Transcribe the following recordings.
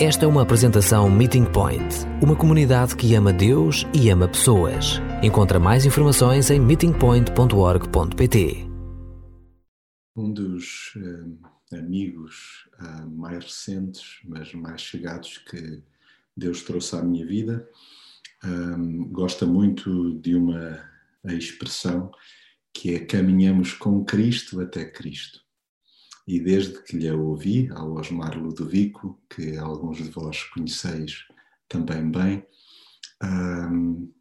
Esta é uma apresentação Meeting Point, uma comunidade que ama Deus e ama pessoas. Encontra mais informações em meetingpoint.org.pt. Um dos uh, amigos uh, mais recentes, mas mais chegados que Deus trouxe à minha vida, eh, gosta muito de uma expressão que é caminhamos com Cristo até Cristo e desde que lhe ouvi, ao Osmar Ludovico, que alguns de vós conheceis também bem, um,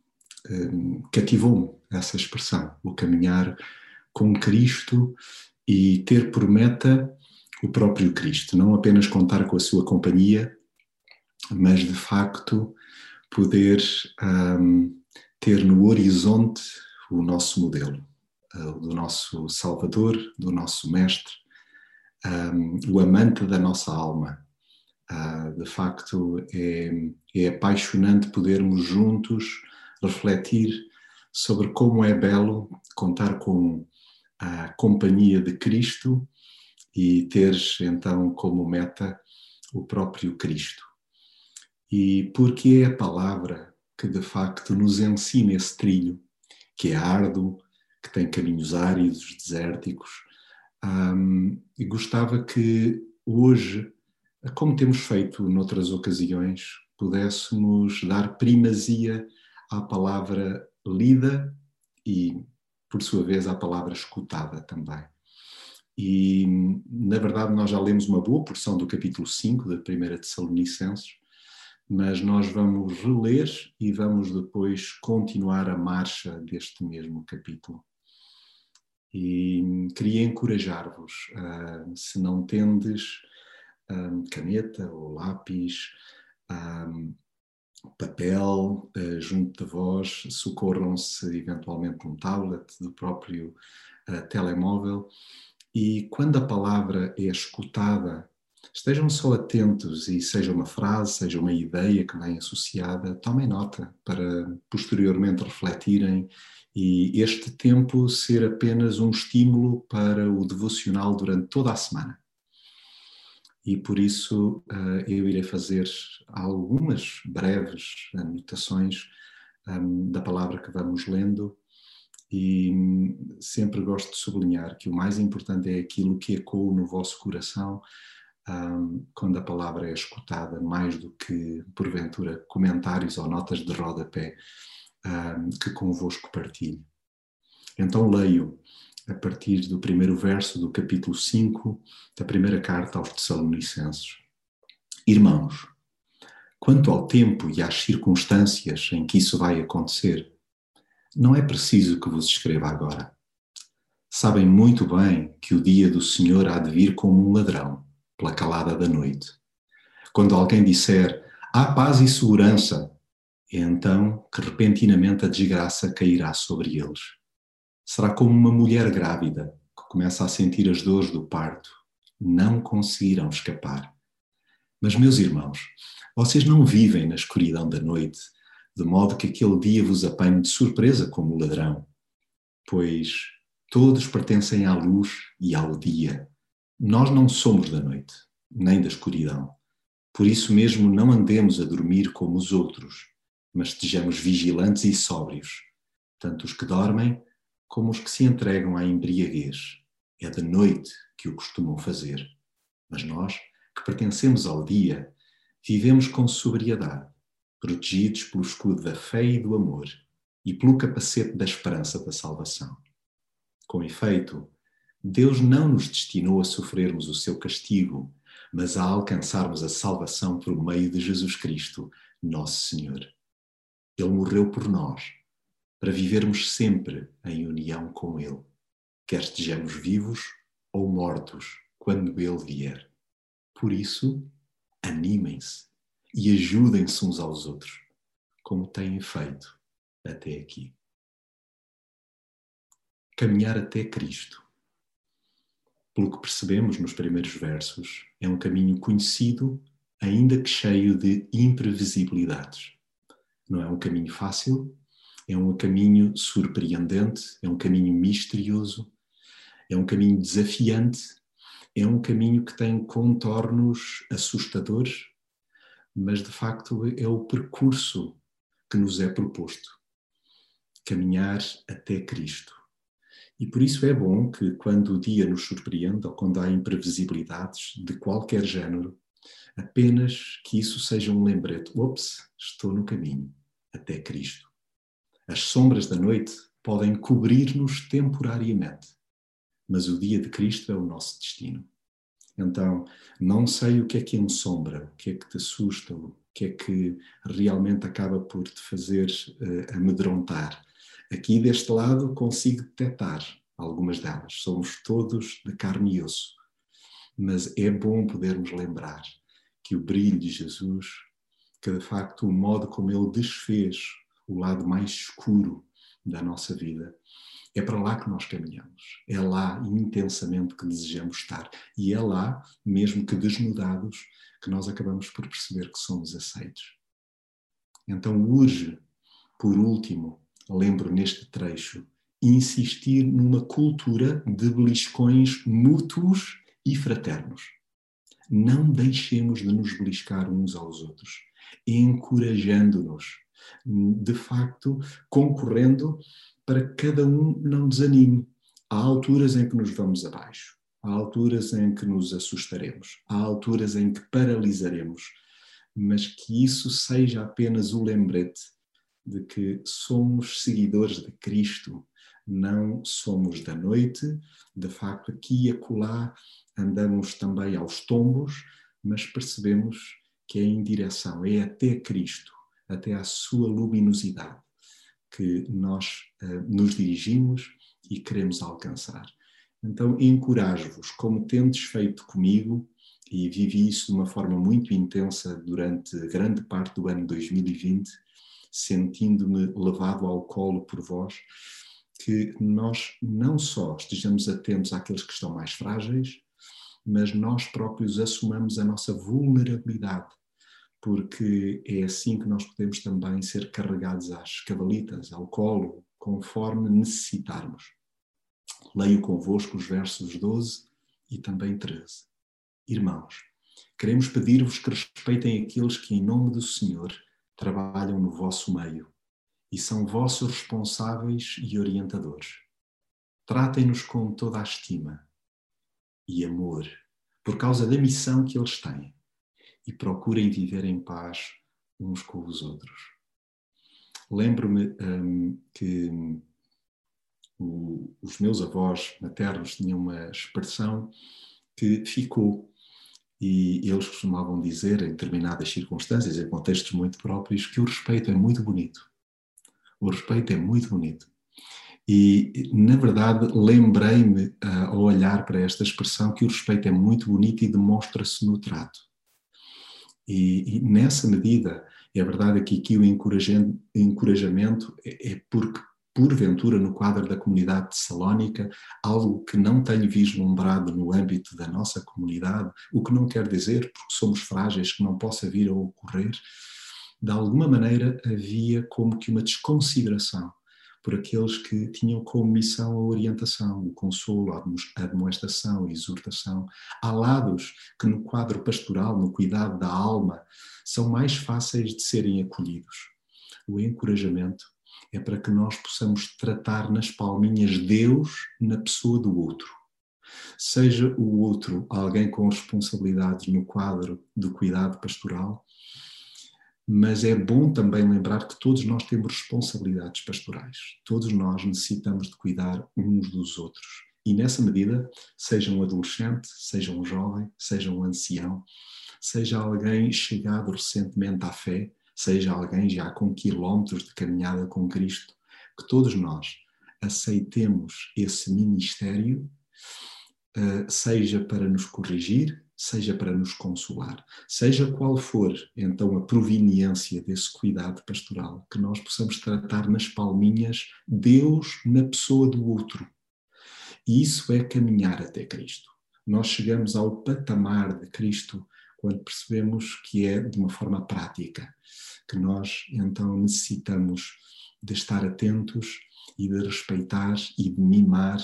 um, cativou-me essa expressão, o caminhar com Cristo e ter por meta o próprio Cristo, não apenas contar com a sua companhia, mas de facto poder ter no horizonte o nosso modelo, uh, do nosso Salvador, do nosso Mestre, um, o amante da nossa alma. Uh, de facto, é, é apaixonante podermos juntos refletir sobre como é belo contar com a companhia de Cristo e teres então como meta o próprio Cristo. E porque é a palavra que de facto nos ensina esse trilho, que é árduo, que tem caminhos áridos, desérticos, um, e gostava que hoje, como temos feito noutras ocasiões, pudéssemos dar primazia à palavra lida e, por sua vez, à palavra escutada também. E, na verdade, nós já lemos uma boa porção do capítulo 5 da 1 Tessalonicenses, mas nós vamos reler e vamos depois continuar a marcha deste mesmo capítulo. E queria encorajar-vos, uh, se não tendes um, caneta ou lápis, um, papel uh, junto de vós, socorram-se eventualmente um tablet do próprio uh, telemóvel. E quando a palavra é escutada, estejam só atentos e seja uma frase, seja uma ideia que vem associada, tomem nota para posteriormente refletirem e este tempo ser apenas um estímulo para o devocional durante toda a semana. E por isso uh, eu irei fazer algumas breves anotações um, da palavra que vamos lendo e um, sempre gosto de sublinhar que o mais importante é aquilo que ecoa no vosso coração um, quando a palavra é escutada, mais do que, porventura, comentários ou notas de rodapé que convosco partilho. Então leio a partir do primeiro verso do capítulo 5 da primeira carta aos Tessalonicenses. Irmãos, quanto ao tempo e às circunstâncias em que isso vai acontecer, não é preciso que vos escreva agora. Sabem muito bem que o dia do Senhor há de vir como um ladrão, pela calada da noite. Quando alguém disser há paz e segurança, é então que repentinamente a desgraça cairá sobre eles. Será como uma mulher grávida que começa a sentir as dores do parto. Não conseguirão escapar. Mas, meus irmãos, vocês não vivem na escuridão da noite, de modo que aquele dia vos apanhe de surpresa como ladrão. Pois todos pertencem à luz e ao dia. Nós não somos da noite, nem da escuridão. Por isso mesmo não andemos a dormir como os outros mas estejamos vigilantes e sóbrios, tanto os que dormem como os que se entregam à embriaguez. É de noite que o costumam fazer. Mas nós, que pertencemos ao dia, vivemos com sobriedade, protegidos pelo escudo da fé e do amor e pelo capacete da esperança da salvação. Com efeito, Deus não nos destinou a sofrermos o seu castigo, mas a alcançarmos a salvação por meio de Jesus Cristo, nosso Senhor. Ele morreu por nós, para vivermos sempre em união com Ele, quer estejamos vivos ou mortos quando Ele vier. Por isso, animem-se e ajudem-se uns aos outros, como têm feito até aqui. Caminhar até Cristo. Pelo que percebemos nos primeiros versos, é um caminho conhecido, ainda que cheio de imprevisibilidades não é um caminho fácil, é um caminho surpreendente, é um caminho misterioso, é um caminho desafiante, é um caminho que tem contornos assustadores, mas de facto é o percurso que nos é proposto caminhar até Cristo. E por isso é bom que, quando o dia nos surpreenda ou quando há imprevisibilidades de qualquer género, apenas que isso seja um lembrete: ops, estou no caminho até Cristo. As sombras da noite podem cobrir-nos temporariamente, mas o dia de Cristo é o nosso destino. Então, não sei o que é que ensombra, o que é que te assusta, o que é que realmente acaba por te fazer uh, amedrontar. Aqui deste lado consigo detectar algumas delas. Somos todos de carne e osso. Mas é bom podermos lembrar que o brilho de Jesus, que de facto o modo como ele desfez o lado mais escuro da nossa vida, é para lá que nós caminhamos. É lá intensamente que desejamos estar. E é lá, mesmo que desnudados, que nós acabamos por perceber que somos aceitos. Então urge, por último, lembro neste trecho, insistir numa cultura de beliscões mútuos e fraternos. Não deixemos de nos beliscar uns aos outros, encorajando-nos, de facto, concorrendo para que cada um não desanime. Há alturas em que nos vamos abaixo, há alturas em que nos assustaremos, há alturas em que paralisaremos, mas que isso seja apenas o lembrete de que somos seguidores de Cristo, não somos da noite, de facto, aqui e acolá andamos também aos tombos, mas percebemos que é em direção, é até Cristo, até à sua luminosidade, que nós uh, nos dirigimos e queremos alcançar. Então, encorajo-vos, como tendes feito comigo, e vivi isso de uma forma muito intensa durante grande parte do ano 2020, sentindo-me levado ao colo por vós, que nós não só estejamos atentos àqueles que estão mais frágeis, mas nós próprios assumamos a nossa vulnerabilidade, porque é assim que nós podemos também ser carregados às cavalitas, ao colo, conforme necessitarmos. Leio convosco os versos 12 e também 13. Irmãos, queremos pedir-vos que respeitem aqueles que, em nome do Senhor, trabalham no vosso meio e são vossos responsáveis e orientadores. Tratem-nos com toda a estima e amor por causa da missão que eles têm e procurem viver em paz uns com os outros. Lembro-me um, que o, os meus avós maternos tinham uma expressão que ficou e eles costumavam dizer, em determinadas circunstâncias, em contextos muito próprios, que o respeito é muito bonito. O respeito é muito bonito. E, na verdade, lembrei-me, uh, ao olhar para esta expressão, que o respeito é muito bonito e demonstra-se no trato. E, e, nessa medida, é verdade que aqui o encorajamento é, é porque porventura, no quadro da comunidade de Salónica, algo que não tenho vislumbrado no âmbito da nossa comunidade, o que não quer dizer, porque somos frágeis, que não possa vir a ocorrer, de alguma maneira havia como que uma desconsideração por aqueles que tinham como missão a orientação, o consolo, a demonstração, a exortação. Há lados que no quadro pastoral, no cuidado da alma, são mais fáceis de serem acolhidos. O encorajamento é para que nós possamos tratar nas palminhas Deus na pessoa do outro. Seja o outro alguém com responsabilidades no quadro do cuidado pastoral, mas é bom também lembrar que todos nós temos responsabilidades pastorais. Todos nós necessitamos de cuidar uns dos outros. E nessa medida, seja um adolescente, seja um jovem, seja um ancião, seja alguém chegado recentemente à fé, seja alguém já com quilómetros de caminhada com Cristo, que todos nós aceitemos esse ministério, eh, seja para nos corrigir, seja para nos consolar, seja qual for então a proveniência desse cuidado pastoral, que nós possamos tratar nas palminhas Deus na pessoa do outro. E isso é caminhar até Cristo. Nós chegamos ao patamar de Cristo quando percebemos que é de uma forma prática, que nós então necessitamos de estar atentos e de respeitar e de mimar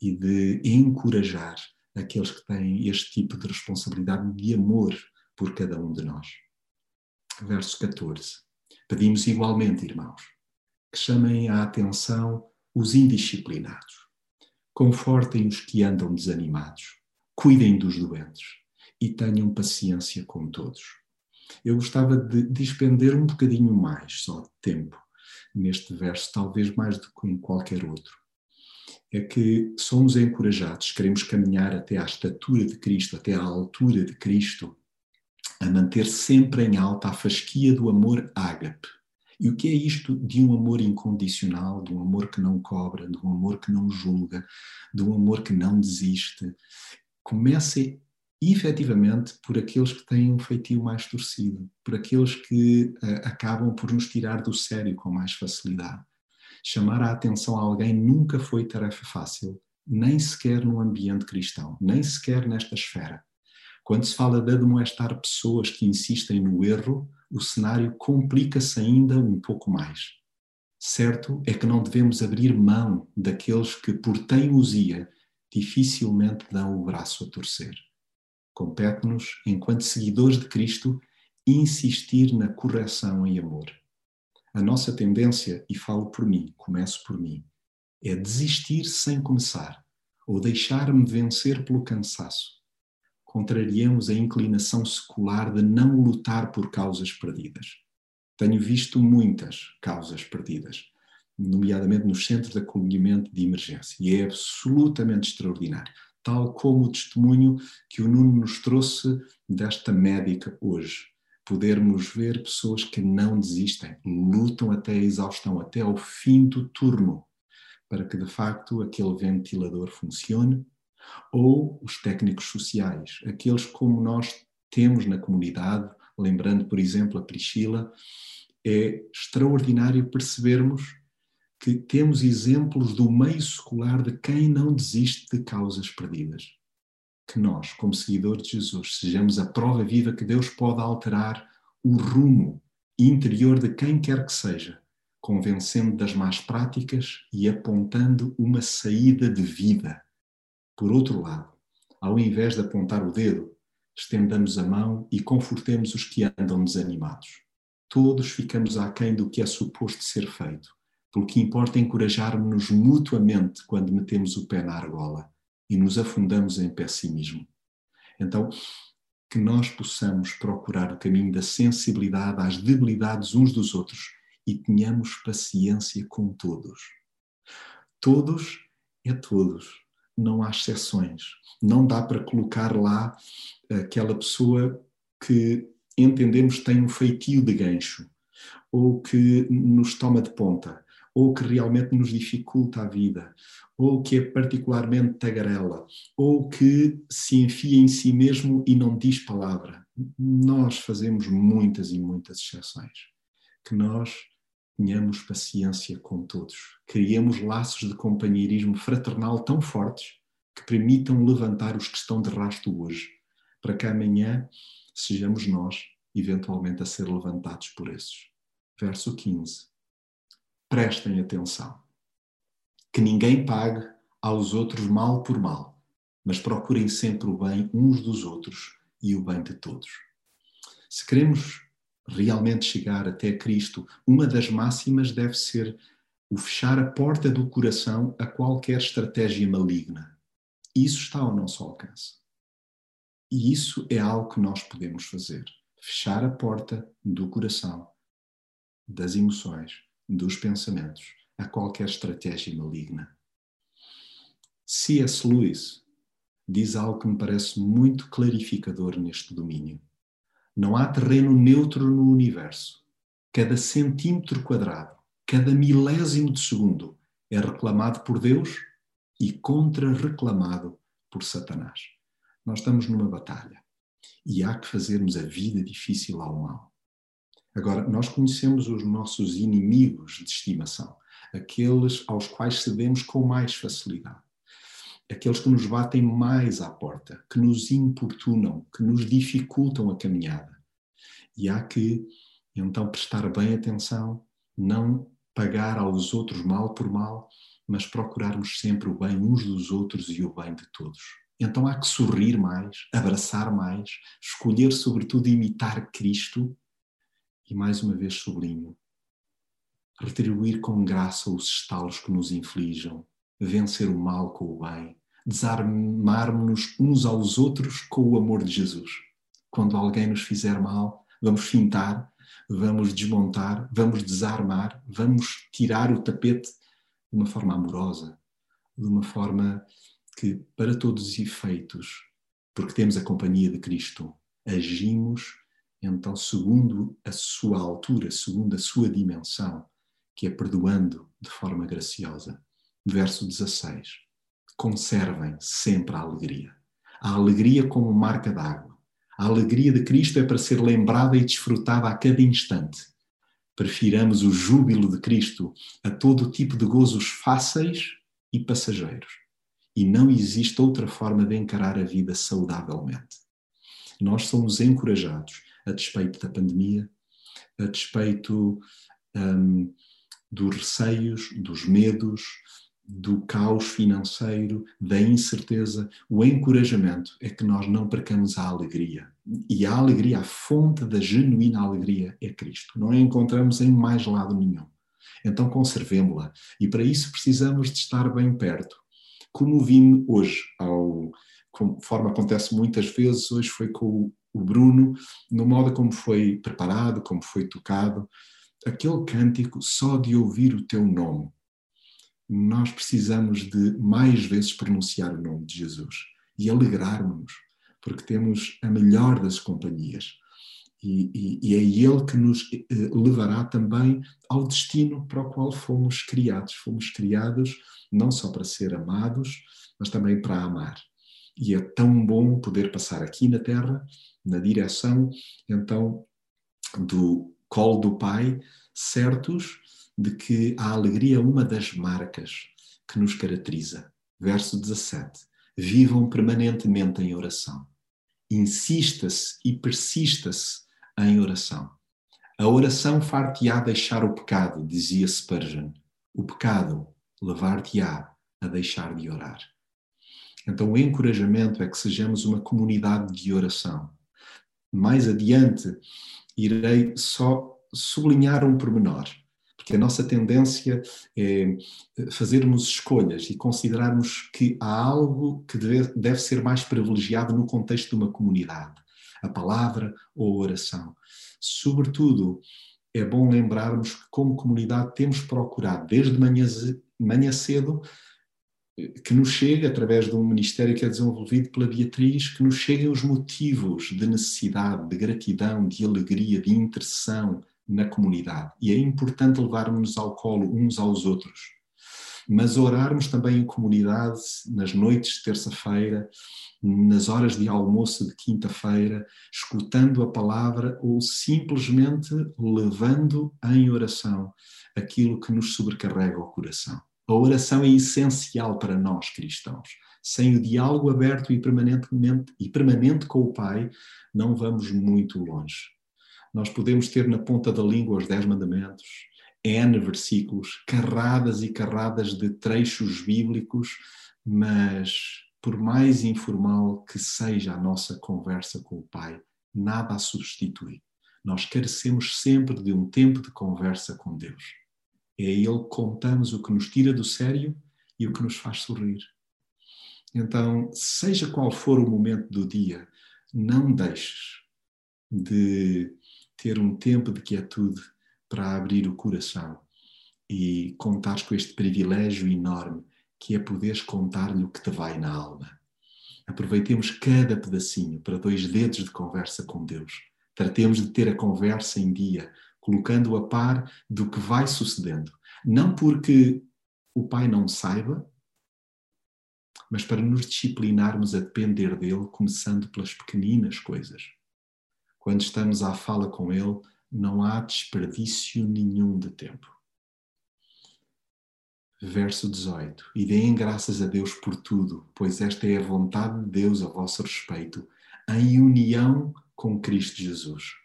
e de encorajar aqueles que têm este tipo de responsabilidade de amor por cada um de nós. verso 14. Pedimos igualmente, irmãos, que chamem a atenção os indisciplinados, confortem os que andam desanimados, cuidem dos doentes e tenham paciência com todos. Eu gostava de despender um bocadinho mais só de tempo neste verso, talvez mais do que em qualquer outro. É que somos encorajados, queremos caminhar até à estatura de Cristo, até à altura de Cristo, a manter sempre em alta a fasquia do amor ágape. E o que é isto de um amor incondicional, de um amor que não cobra, de um amor que não julga, de um amor que não desiste? Começa efetivamente por aqueles que têm um feitio mais torcido, por aqueles que uh, acabam por nos tirar do sério com mais facilidade. Chamar a atenção a alguém nunca foi tarefa fácil, nem sequer no ambiente cristão, nem sequer nesta esfera. Quando se fala de admoestar pessoas que insistem no erro, o cenário complica-se ainda um pouco mais. Certo é que não devemos abrir mão daqueles que, por teimosia, dificilmente dão o braço a torcer. Compete-nos, enquanto seguidores de Cristo, insistir na correção em amor. A nossa tendência, e falo por mim, começo por mim, é desistir sem começar, ou deixar-me vencer pelo cansaço. Contrariamos a inclinação secular de não lutar por causas perdidas. Tenho visto muitas causas perdidas, nomeadamente nos centros de acolhimento de emergência, e é absolutamente extraordinário tal como o testemunho que o Nuno nos trouxe desta médica hoje. Podermos ver pessoas que não desistem, lutam até a exaustão, até ao fim do turno, para que de facto aquele ventilador funcione, ou os técnicos sociais, aqueles como nós temos na comunidade, lembrando, por exemplo, a Priscila, é extraordinário percebermos que temos exemplos do meio secular de quem não desiste de causas perdidas. Que nós, como seguidores de Jesus, sejamos a prova viva que Deus pode alterar o rumo interior de quem quer que seja, convencendo das más práticas e apontando uma saída de vida. Por outro lado, ao invés de apontar o dedo, estendamos a mão e confortemos os que andam desanimados. Todos ficamos aquém do que é suposto ser feito pelo que importa encorajar-nos mutuamente quando metemos o pé na argola e nos afundamos em pessimismo. Então, que nós possamos procurar o caminho da sensibilidade às debilidades uns dos outros e tenhamos paciência com todos. Todos é todos, não há exceções. Não dá para colocar lá aquela pessoa que entendemos tem um feitio de gancho ou que nos toma de ponta ou que realmente nos dificulta a vida, ou que é particularmente tagarela, ou que se enfia em si mesmo e não diz palavra. Nós fazemos muitas e muitas exceções. Que nós tenhamos paciência com todos, criemos laços de companheirismo fraternal tão fortes que permitam levantar os que estão de rasto hoje, para que amanhã sejamos nós, eventualmente, a ser levantados por esses. Verso 15 prestem atenção. Que ninguém pague aos outros mal por mal, mas procurem sempre o bem uns dos outros e o bem de todos. Se queremos realmente chegar até Cristo, uma das máximas deve ser o fechar a porta do coração a qualquer estratégia maligna. Isso está ao nosso alcance. E isso é algo que nós podemos fazer. Fechar a porta do coração, das emoções, dos pensamentos a qualquer estratégia maligna. C.S. Lewis diz algo que me parece muito clarificador neste domínio. Não há terreno neutro no universo. Cada centímetro quadrado, cada milésimo de segundo é reclamado por Deus e contra-reclamado por Satanás. Nós estamos numa batalha e há que fazermos a vida difícil ao mal. Agora, nós conhecemos os nossos inimigos de estimação, aqueles aos quais cedemos com mais facilidade, aqueles que nos batem mais à porta, que nos importunam, que nos dificultam a caminhada. E há que, então, prestar bem atenção, não pagar aos outros mal por mal, mas procurarmos sempre o bem uns dos outros e o bem de todos. Então há que sorrir mais, abraçar mais, escolher, sobretudo, imitar Cristo E mais uma vez sublinho: retribuir com graça os estalos que nos inflijam, vencer o mal com o bem, desarmarmos-nos uns aos outros com o amor de Jesus. Quando alguém nos fizer mal, vamos fintar, vamos desmontar, vamos desarmar, vamos tirar o tapete de uma forma amorosa, de uma forma que, para todos os efeitos, porque temos a companhia de Cristo, agimos então segundo a sua altura, segundo a sua dimensão, que é perdoando de forma graciosa. Verso 16. Conservem sempre a alegria. A alegria como marca d'água. A alegria de Cristo é para ser lembrada e desfrutada a cada instante. Prefiramos o júbilo de Cristo a todo tipo de gozos fáceis e passageiros. E não existe outra forma de encarar a vida saudavelmente. Nós somos encorajados, a despeito da pandemia, a despeito um, dos receios, dos medos, do caos financeiro, da incerteza, o encorajamento é que nós não percamos a alegria. E a alegria, a fonte da genuína alegria é Cristo. Não a encontramos em mais lado nenhum. Então conservemos-la. E para isso precisamos de estar bem perto. Como vim hoje, ao, conforme acontece muitas vezes, hoje foi com o Bruno, no modo como foi preparado, como foi tocado, aquele cântico só de ouvir o teu nome. Nós precisamos de mais vezes pronunciar o nome de Jesus e alegrarmos-nos, porque temos a melhor das companhias. E, e, e, é Ele que nos eh, levará também ao destino para o qual fomos criados. Fomos criados não só para ser amados, mas também para amar. E é tão bom poder passar aqui na Terra, na direção, então, do colo do Pai, certos de que a alegria é uma das marcas que nos caracteriza. Verso 17. Vivam permanentemente em oração. Insista-se e persista-se em oração. A oração far-te-á deixar o pecado, dizia Spurgeon. O pecado levar-te-á a deixar de orar. Então, o encorajamento é que sejamos uma comunidade de oração. Mais adiante, irei só sublinhar um pormenor, porque a nossa tendência é fazermos escolhas e considerarmos que há algo que deve, deve ser mais privilegiado no contexto de uma comunidade, a palavra ou a oração. Sobretudo, é bom lembrarmos que, como comunidade, temos procurado, desde manhã, manhã cedo, que nos chegue, através de um ministério que é desenvolvido pela Beatriz, que nos cheguem os motivos de necessidade, de gratidão, de alegria, de intercessão na comunidade. E é importante levarmos ao colo uns aos outros. Mas orarmos também em comunidade nas noites de terça-feira, nas horas de almoço de quinta-feira, escutando a palavra ou simplesmente levando em oração aquilo que nos sobrecarrega o coração. A oração é essencial para nós cristãos. Sem o diálogo aberto e, permanentemente, e permanente com o Pai, não vamos muito longe. Nós podemos ter na ponta da língua os Dez Mandamentos, N versículos, carradas e carradas de trechos bíblicos, mas por mais informal que seja a nossa conversa com o Pai, nada a substitui. Nós carecemos sempre de um tempo de conversa com Deus. É a Ele que contamos o que nos tira do sério e o que nos faz sorrir. Então, seja qual for o momento do dia, não deixes de ter um tempo de quietude para abrir o coração e contares com este privilégio enorme que é poderes contar-lhe o que te vai na alma. Aproveitemos cada pedacinho para dois dedos de conversa com Deus. Tratemos de ter a conversa em dia, colocando-o a par do que vai sucedendo. Não porque o Pai não saiba, mas para nos disciplinarmos a depender dele, começando pelas pequeninas coisas. Quando estamos à fala com ele, não há desperdício nenhum de tempo. Verso 18: E deem graças a Deus por tudo, pois esta é a vontade de Deus a vosso respeito, em união com Cristo Jesus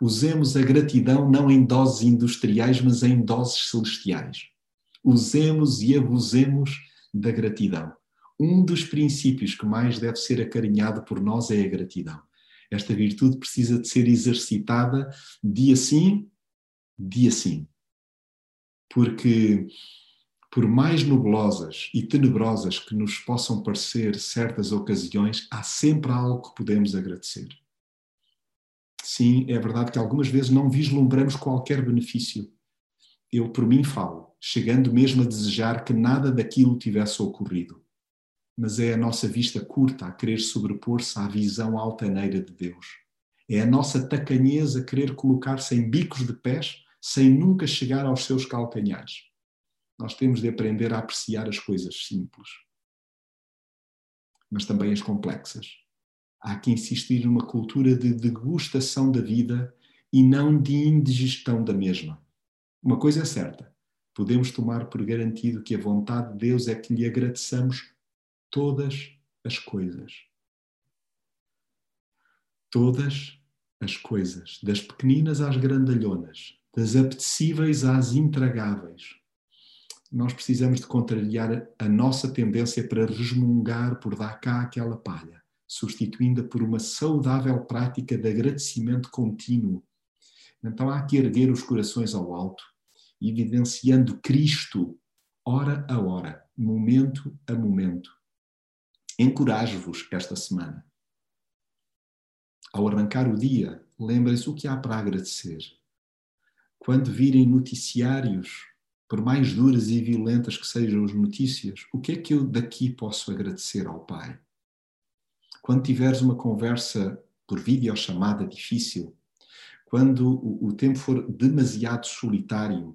Usemos a gratidão não em doses industriais, mas em doses celestiais. Usemos e abusemos da gratidão. Um dos princípios que mais deve ser acarinhado por nós é a gratidão. Esta virtude precisa de ser exercitada dia sim, dia sim. Porque, por mais nublosas e tenebrosas que nos possam parecer certas ocasiões, há sempre algo que podemos agradecer. Sim, é verdade que algumas vezes não vislumbramos qualquer benefício. Eu, por mim, falo, chegando mesmo a desejar que nada daquilo tivesse ocorrido mas é a nossa vista curta a querer sobrepor-se à visão altaneira de Deus. É a nossa tacanheza a querer colocar-se em bicos de pés sem nunca chegar aos seus calcanhares. Nós temos de aprender a apreciar as coisas simples, mas também as complexas. Há que insistir numa cultura de degustação da vida e não de indigestão da mesma. Uma coisa é certa: podemos tomar por garantido que a vontade de Deus é que lhe agradeçamos todas as coisas. Todas as coisas, das pequeninas às grandalhonas, das apetecíveis às intragáveis. Nós precisamos de contrariar a nossa tendência para resmungar por dar cá aquela palha, substituindo-a por uma saudável prática de agradecimento contínuo. Então há que erguer os corações ao alto, evidenciando Cristo, hora a hora, momento a momento, Encorajo-vos esta semana. Ao arrancar o dia, lembrem-se o que há para agradecer. Quando virem noticiários, por mais duras e violentas que sejam as notícias, o que é que eu daqui posso agradecer ao Pai? Quando tiveres uma conversa por videochamada difícil, quando o, o tempo for demasiado solitário,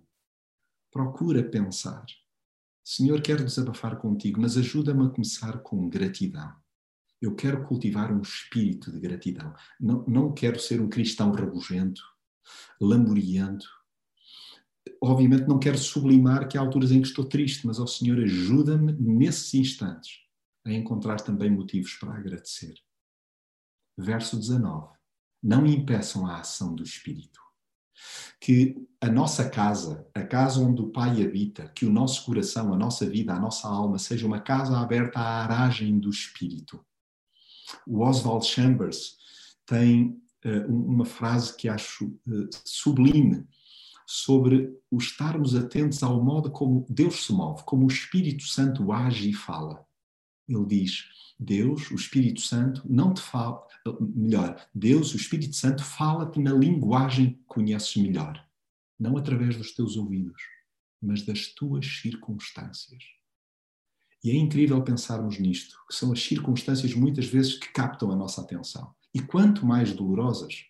procura pensar Senhor, quero desabafar contigo, mas ajuda-me a começar com gratidão. Eu quero cultivar um espírito de gratidão. Não, não quero ser um cristão rabugento, lamuriento. Obviamente não quero sublimar que há alturas em que estou triste, mas, ó Senhor, ajuda-me nesses instantes a encontrar também motivos para agradecer. Verso 19. Não impeçam a ação do Espírito que a nossa casa, a casa onde o Pai habita, que o nosso coração, a nossa vida, a nossa alma seja uma casa aberta à aragem do Espírito. O Oswald Chambers tem uh, uma frase que acho uh, sublime sobre o estarmos atentos ao modo como Deus se move, como o Espírito Santo age e fala. Ele diz: Deus, o Espírito Santo, não te fala, melhor, Deus, o Espírito Santo, fala-te na linguagem que conheces melhor, não através dos teus ouvidos, mas das tuas circunstâncias. E é incrível pensarmos nisto, que são as circunstâncias muitas vezes que captam a nossa atenção. E quanto mais dolorosas,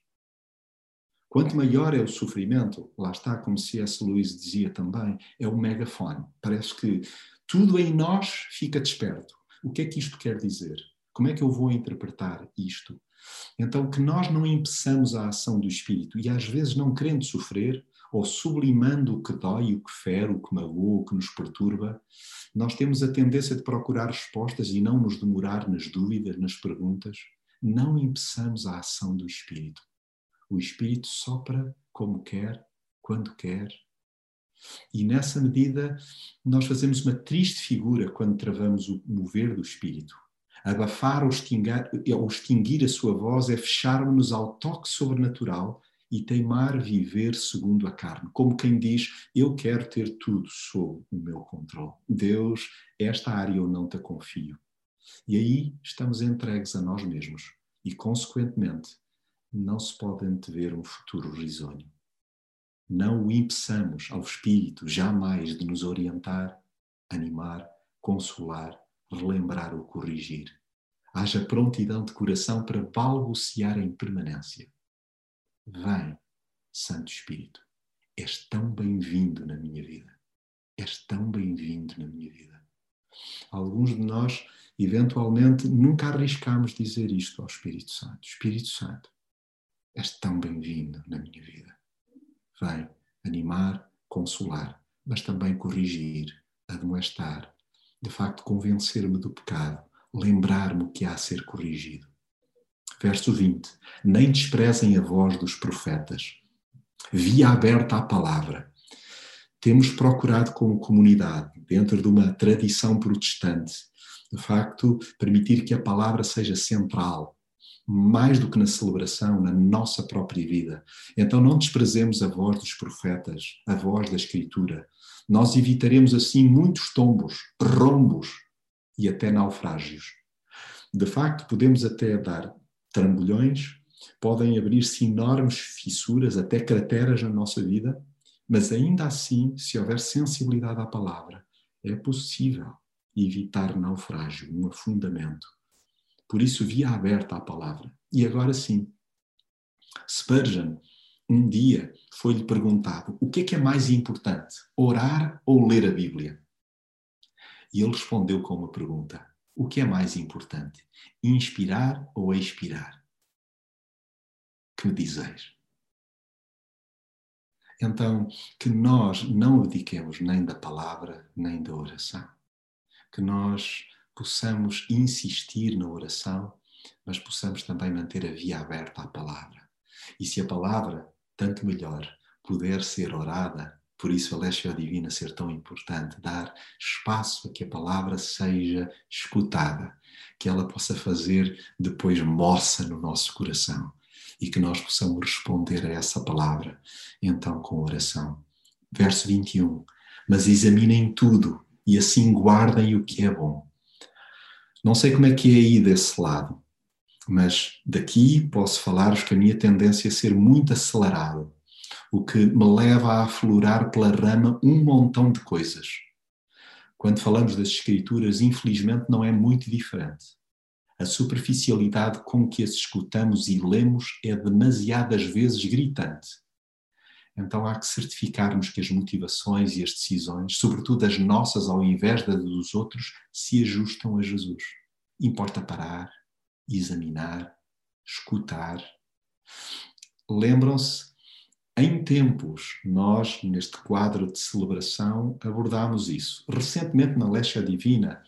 quanto maior é o sofrimento, lá está, como C.S. Lewis dizia também, é o megafone. Parece que tudo em nós fica desperto. O que é que isto quer dizer? Como é que eu vou interpretar isto? Então, que nós não impeçamos a ação do Espírito e às vezes não querendo sofrer ou sublimando o que dói, o que fere, o que magoa, o que nos perturba, nós temos a tendência de procurar respostas e não nos demorar nas dúvidas, nas perguntas. Não impeçamos a ação do Espírito. O Espírito sopra como quer, quando quer. E nessa medida, nós fazemos uma triste figura quando travamos o mover do Espírito Abafar ou extinguir, ou extinguir a sua voz é fecharmos-nos ao toque sobrenatural e teimar viver segundo a carne, como quem diz: Eu quero ter tudo sob o meu controle. Deus, esta área eu não te confio. E aí estamos entregues a nós mesmos e, consequentemente, não se pode antever um futuro risonho. Não o impeçamos ao Espírito jamais de nos orientar, animar, consolar relembrar ou corrigir. Haja prontidão de coração para balbuciar em permanência. Vem, Santo Espírito, és tão bem-vindo na minha vida. És tão bem-vindo na minha vida. Alguns de nós, eventualmente, nunca arriscamos dizer isto ao Espírito Santo. Espírito Santo, és tão bem-vindo na minha vida. Vem animar, consolar, mas também corrigir, admoestar, de facto convencer-me do pecado, lembrar-me o que há a ser corrigido. Verso 20: Nem desprezem a voz dos profetas. Via aberta à palavra. Temos procurado, como comunidade, dentro de uma tradição protestante, de facto, permitir que a palavra seja central. Mais do que na celebração, na nossa própria vida. Então não desprezemos a voz dos profetas, a voz da Escritura. Nós evitaremos assim muitos tombos, rombos e até naufrágios. De facto, podemos até dar trambolhões, podem abrir-se enormes fissuras, até crateras na nossa vida, mas ainda assim, se houver sensibilidade à palavra, é possível evitar naufrágio, um afundamento. Por isso, via aberta à palavra. E agora sim, Spurgeon, um dia, foi-lhe perguntado: o que é que é mais importante, orar ou ler a Bíblia? E ele respondeu com uma pergunta: o que é mais importante, inspirar ou expirar? Que me dizeis? Então, que nós não abdiquemos nem da palavra, nem da oração. Que nós possamos insistir na oração, mas possamos também manter a via aberta à palavra. E se a palavra, tanto melhor, puder ser orada, por isso a Léxia Divina ser tão importante, dar espaço a que a palavra seja escutada, que ela possa fazer depois moça no nosso coração e que nós possamos responder a essa palavra, então com oração. Verso 21. Mas examinem tudo e assim guardem o que é bom não sei como é que é aí desse lado, mas daqui posso falar-vos que a minha tendência é ser muito acelerado, o que me leva a aflorar pela rama um montão de coisas. Quando falamos das Escrituras, infelizmente não é muito diferente. A superficialidade com que as escutamos e lemos é demasiadas vezes gritante. Então há que certificarmos que as motivações e as decisões, sobretudo as nossas ao invés das dos outros, se ajustam a Jesus. Importa parar, examinar, escutar. Lembram-se, em tempos, nós, neste quadro de celebração, abordámos isso. Recentemente, na Lecha Divina,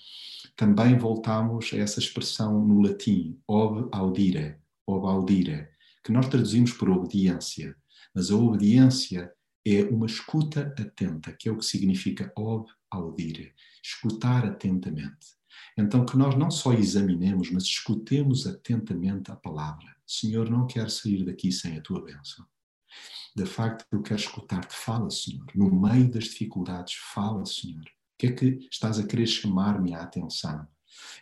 também voltámos a essa expressão no latim, ob audire, ob audire, que nós traduzimos por obediência mas a obediência é uma escuta atenta, que é o que significa ob audire, escutar atentamente. Então, que nós não só examinemos, mas escutemos atentamente a palavra. Senhor, não quero sair daqui sem a tua bênção. De facto, eu quero escutar-te. Fala, Senhor. No meio das dificuldades, fala, Senhor. O que é que estás a querer chamar-me a atenção?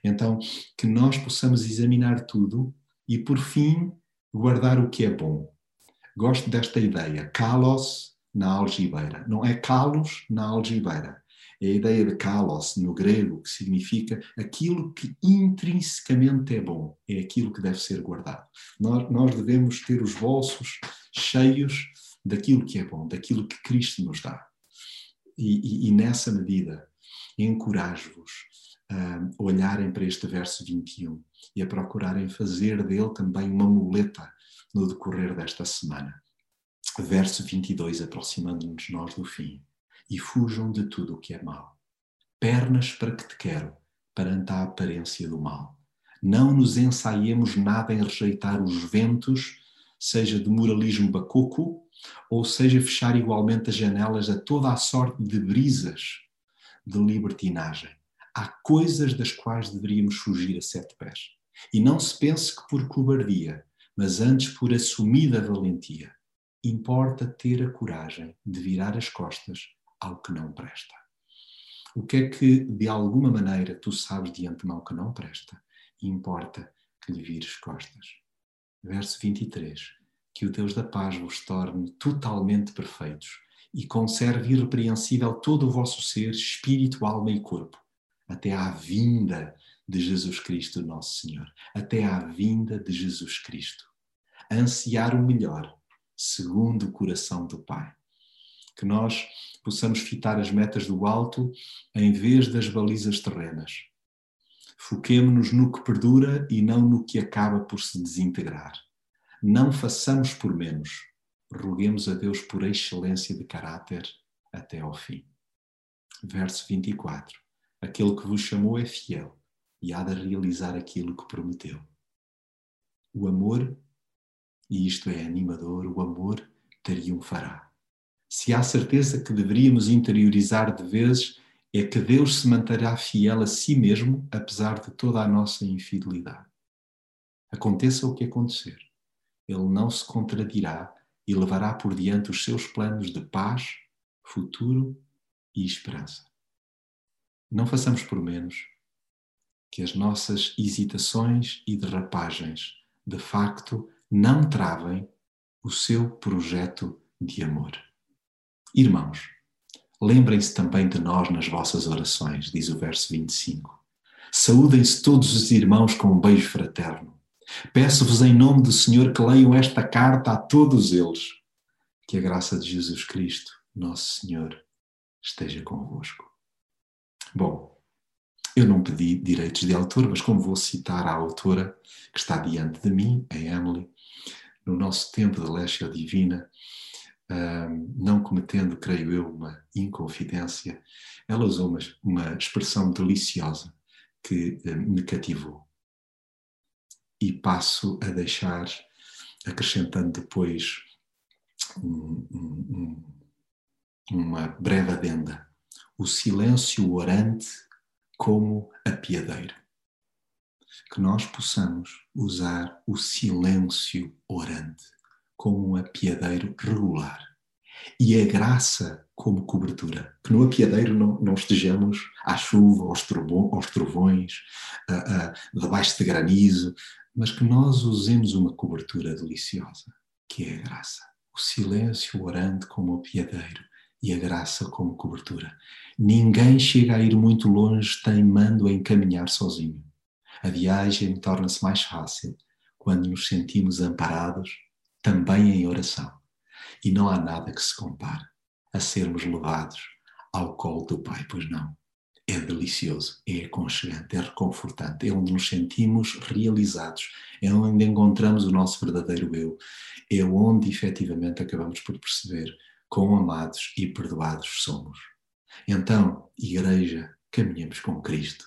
Então, que nós possamos examinar tudo e, por fim, guardar o que é bom. Gosto desta ideia, kalos na algibeira. Não é kalos na algibeira. É a ideia de kalos no grego, que significa aquilo que intrinsecamente é bom, é aquilo que deve ser guardado. Nós, nós devemos ter os bolsos cheios daquilo que é bom, daquilo que Cristo nos dá. E, e, e nessa medida, encorajo-vos a olharem para este verso 21 e a procurarem fazer dele também uma muleta no decorrer desta semana. Verso 22, aproximando-nos nós do fim. E fujam de tudo o que é mau. Pernas para que te quero, perante a aparência do mal. Não nos ensaiemos nada em rejeitar os ventos, seja de moralismo bacoco, ou seja fechar igualmente as janelas a toda a sorte de brisas de libertinagem. Há coisas das quais deveríamos fugir a sete pés. E não se pense que por cobardia mas antes por assumida valentia. Importa ter a coragem de virar as costas ao que não presta. O que é que, de alguma maneira, tu sabes de antemão que não presta? Importa que lhe vires costas. Verso 23. Que o Deus da paz vos torne totalmente perfeitos e conserve irrepreensível todo o vosso ser, espírito, alma e corpo, até à vinda de Jesus Cristo, nosso Senhor. Até à vinda de Jesus Cristo ansiar o melhor, segundo o coração do Pai. Que nós possamos fitar as metas do alto em vez das balizas terrenas. Foquemo-nos no que perdura e não no que acaba por se desintegrar. Não façamos por menos. Roguemos a Deus por excelência de caráter até ao fim. Verso 24. Aquele que vos chamou é fiel e há de realizar aquilo que prometeu. O amor e isto é animador, o amor triunfará. Se há certeza que deveríamos interiorizar de vezes, é que Deus se manterá fiel a si mesmo, apesar de toda a nossa infidelidade. Aconteça o que acontecer, Ele não se contradirá e levará por diante os seus planos de paz, futuro e esperança. Não façamos por menos que as nossas hesitações e derrapagens, de facto, não travem o seu projeto de amor. Irmãos, lembrem-se também de nós nas vossas orações, diz o verso 25. Saúdem-se todos os irmãos com um beijo fraterno. Peço-vos em nome do Senhor que leiam esta carta a todos eles. Que a graça de Jesus Cristo, nosso Senhor, esteja convosco. Bom, eu não pedi direitos de autor, mas como vou citar a autora que está diante de mim, a Emily, no nosso tempo de Lécia Divina, não cometendo, creio eu, uma inconfidência, ela usou uma, uma expressão deliciosa que me cativou. E passo a deixar, acrescentando depois um, um, uma breve adenda. O silêncio orante como apiadeiro. Que nós possamos usar o silêncio orante como um apiadeiro regular e a graça como cobertura. Que no apiadeiro não, não estejamos à chuva, aos, trovões, aos trovões debaixo de granizo, mas que nós usemos uma cobertura deliciosa, que é a graça. O silêncio orante como apiadeiro e a graça como cobertura. Ninguém chega a ir muito longe teimando em caminhar sozinho. A viagem torna-se mais fácil quando nos sentimos amparados também em oração. E não há nada que se compare a sermos levados ao colo do Pai, pois não. É delicioso, é aconchegante, é reconfortante, é onde nos sentimos realizados, é onde encontramos o nosso verdadeiro eu, é onde efetivamente acabamos por perceber quão amados e perdoados somos. Então, Igreja, caminhemos com Cristo,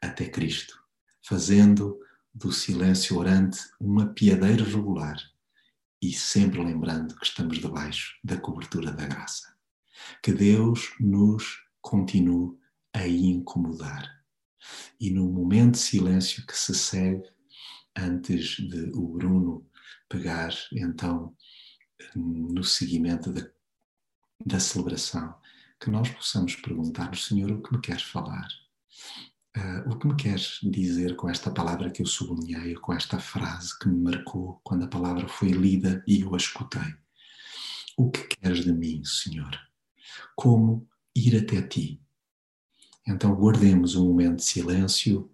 até Cristo, fazendo do silêncio orante uma piadeira regular e sempre lembrando que estamos debaixo da cobertura da graça. Que Deus nos continue a incomodar. E no momento de silêncio que se segue, antes de o Bruno pegar, então, no seguimento da, da celebração, que nós possamos perguntar-nos, Senhor, o que me queres falar? Uh, o que me queres dizer com esta palavra que eu sublinhei, com esta frase que me marcou quando a palavra foi lida e eu a escutei? O que queres de mim, Senhor? Como ir até ti? Então guardemos um momento de silêncio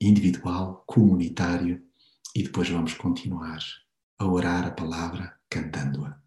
individual, comunitário e depois vamos continuar a orar a palavra cantando-a.